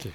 Ich gehe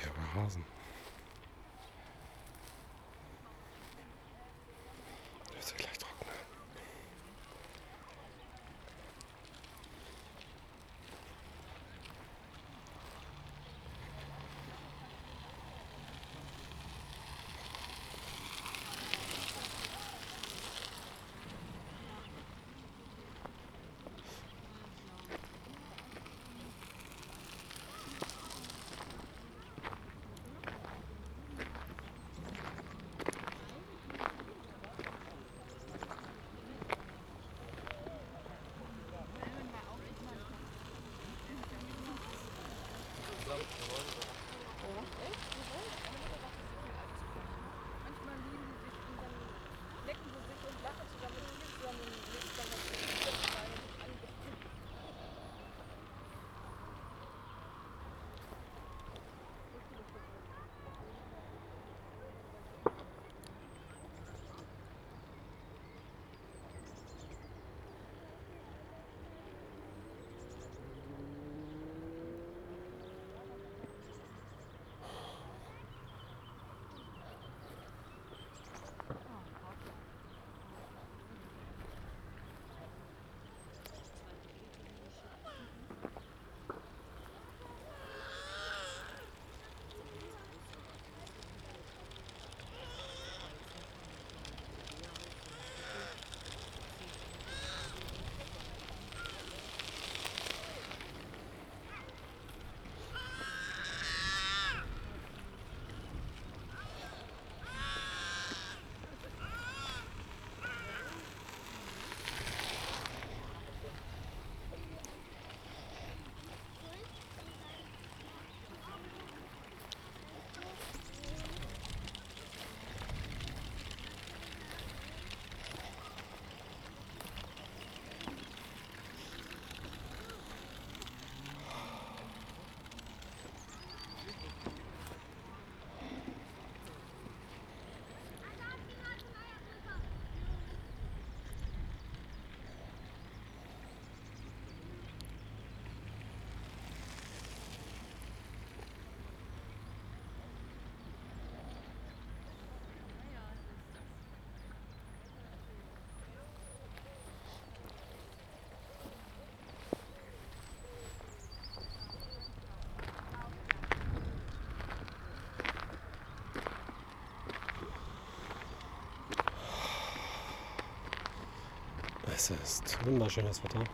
Es ist wunderschönes Wetter.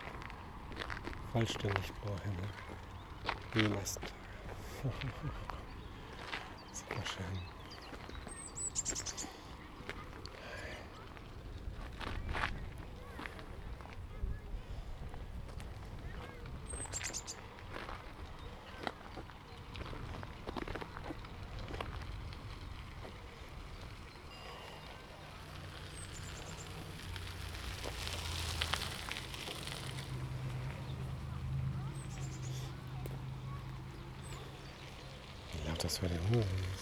Vollständig blauer Himmel. Wie die meisten Tage. Super schön. Wie laut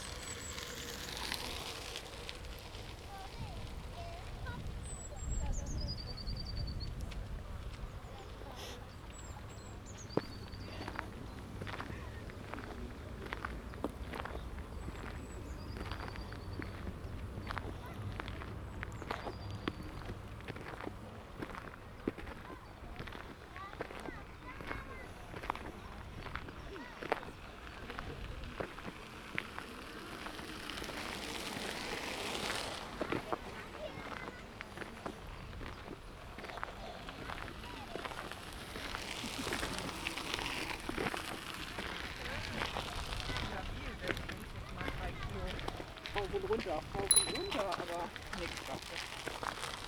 runter, rauf und runter, aber nichts.